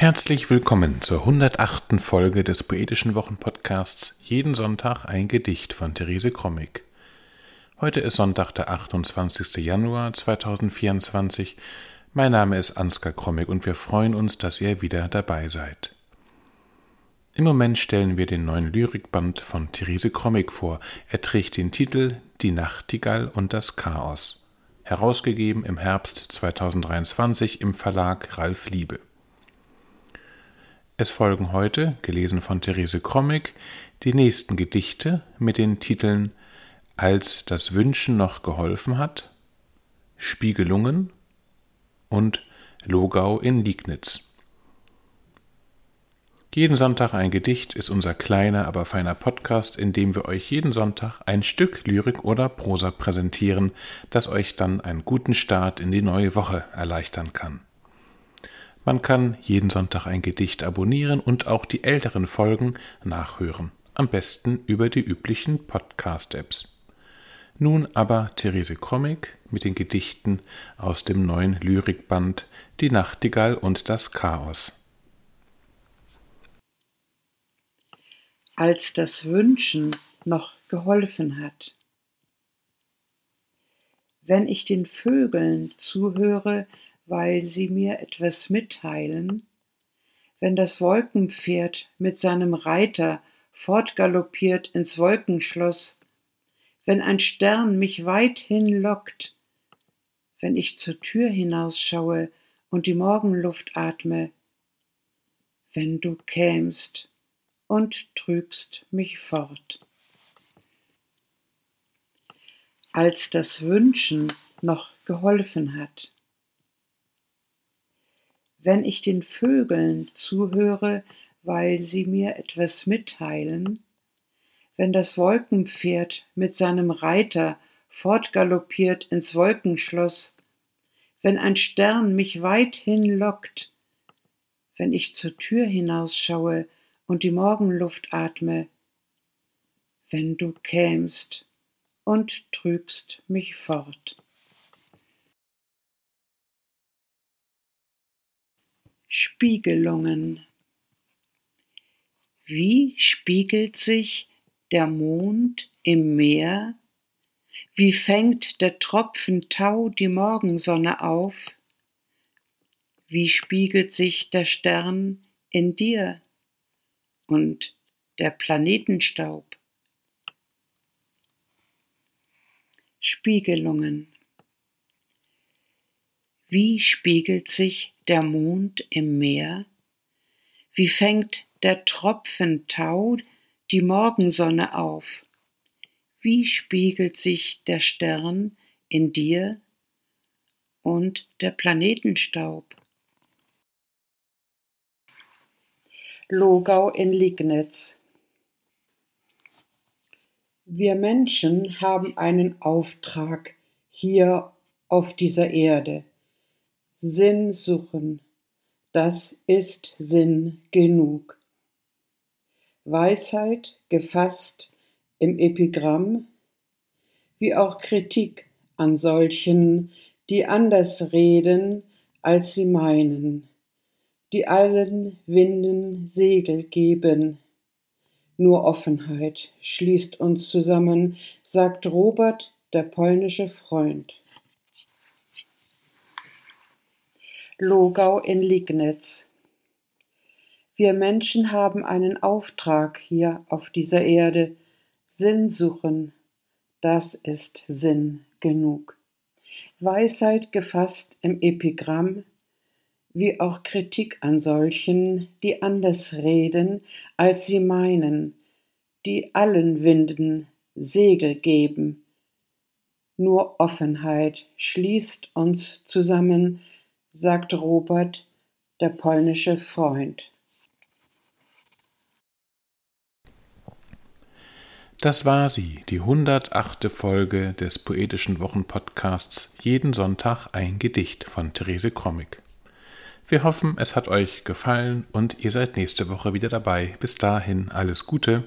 Herzlich willkommen zur 108. Folge des Poetischen Wochenpodcasts Jeden Sonntag ein Gedicht von Therese Krommig. Heute ist Sonntag, der 28. Januar 2024. Mein Name ist Ansgar Krommig und wir freuen uns, dass ihr wieder dabei seid. Im Moment stellen wir den neuen Lyrikband von Therese Krommig vor. Er trägt den Titel Die Nachtigall und das Chaos. Herausgegeben im Herbst 2023 im Verlag Ralf Liebe. Es folgen heute, gelesen von Therese Krommig, die nächsten Gedichte mit den Titeln Als das Wünschen noch geholfen hat, Spiegelungen und Logau in Liegnitz. Jeden Sonntag ein Gedicht ist unser kleiner, aber feiner Podcast, in dem wir euch jeden Sonntag ein Stück Lyrik oder Prosa präsentieren, das euch dann einen guten Start in die neue Woche erleichtern kann. Man kann jeden Sonntag ein Gedicht abonnieren und auch die älteren Folgen nachhören. Am besten über die üblichen Podcast-Apps. Nun aber Therese Krommig mit den Gedichten aus dem neuen Lyrikband Die Nachtigall und das Chaos. Als das Wünschen noch geholfen hat. Wenn ich den Vögeln zuhöre, weil sie mir etwas mitteilen, wenn das Wolkenpferd mit seinem Reiter fortgaloppiert ins Wolkenschloss, wenn ein Stern mich weithin lockt, wenn ich zur Tür hinausschaue und die Morgenluft atme, wenn du kämst und trügst mich fort. Als das Wünschen noch geholfen hat wenn ich den Vögeln zuhöre, weil sie mir etwas mitteilen, wenn das Wolkenpferd mit seinem Reiter fortgaloppiert ins Wolkenschloss, wenn ein Stern mich weithin lockt, wenn ich zur Tür hinausschaue und die Morgenluft atme, wenn du kämst und trügst mich fort. Spiegelungen. Wie spiegelt sich der Mond im Meer? Wie fängt der Tropfen Tau die Morgensonne auf? Wie spiegelt sich der Stern in dir und der Planetenstaub? Spiegelungen. Wie spiegelt sich der Mond im Meer? Wie fängt der Tropfen Tau die Morgensonne auf? Wie spiegelt sich der Stern in dir und der Planetenstaub? Logau in Liegnitz Wir Menschen haben einen Auftrag hier auf dieser Erde Sinn suchen, das ist Sinn genug. Weisheit gefasst im Epigramm, wie auch Kritik an solchen, die anders reden, als sie meinen, die allen Winden Segel geben. Nur Offenheit schließt uns zusammen, sagt Robert, der polnische Freund. Logau in Liegnitz. Wir Menschen haben einen Auftrag hier auf dieser Erde, Sinn suchen, das ist Sinn genug. Weisheit gefasst im Epigramm, wie auch Kritik an solchen, die anders reden, als sie meinen, die allen Winden Segel geben. Nur Offenheit schließt uns zusammen, sagt Robert, der polnische Freund. Das war sie, die 108. Folge des Poetischen Wochenpodcasts Jeden Sonntag ein Gedicht von Therese Krommig. Wir hoffen, es hat euch gefallen und ihr seid nächste Woche wieder dabei. Bis dahin alles Gute.